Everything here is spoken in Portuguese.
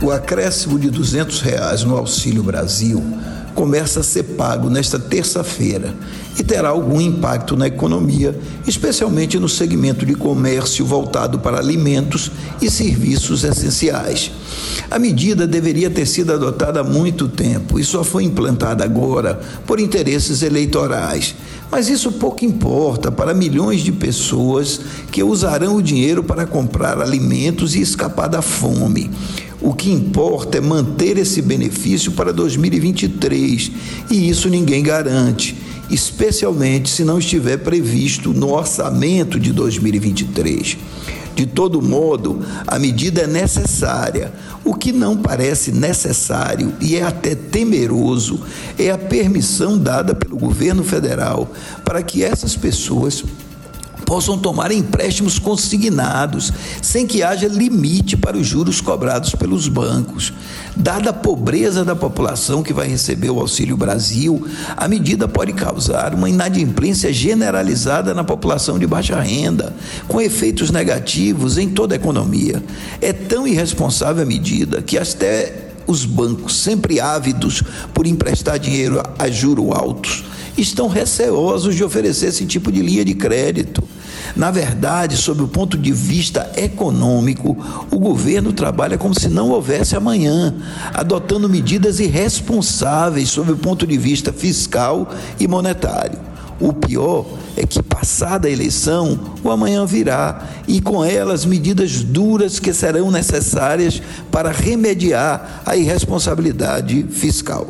O acréscimo de 200 reais no Auxílio Brasil começa a ser pago nesta terça-feira e terá algum impacto na economia, especialmente no segmento de comércio voltado para alimentos e serviços essenciais. A medida deveria ter sido adotada há muito tempo e só foi implantada agora por interesses eleitorais. Mas isso pouco importa para milhões de pessoas que usarão o dinheiro para comprar alimentos e escapar da fome. O que importa é manter esse benefício para 2023 e isso ninguém garante, especialmente se não estiver previsto no orçamento de 2023. De todo modo, a medida é necessária. O que não parece necessário e é até temeroso é a permissão dada pelo governo federal para que essas pessoas possam tomar empréstimos consignados, sem que haja limite para os juros cobrados pelos bancos. Dada a pobreza da população que vai receber o Auxílio Brasil, a medida pode causar uma inadimplência generalizada na população de baixa renda, com efeitos negativos em toda a economia. É tão irresponsável a medida que até os bancos, sempre ávidos por emprestar dinheiro a juros altos, estão receosos de oferecer esse tipo de linha de crédito. Na verdade, sob o ponto de vista econômico, o governo trabalha como se não houvesse amanhã, adotando medidas irresponsáveis sob o ponto de vista fiscal e monetário. O pior é que, passada a eleição, o amanhã virá e com elas medidas duras que serão necessárias para remediar a irresponsabilidade fiscal.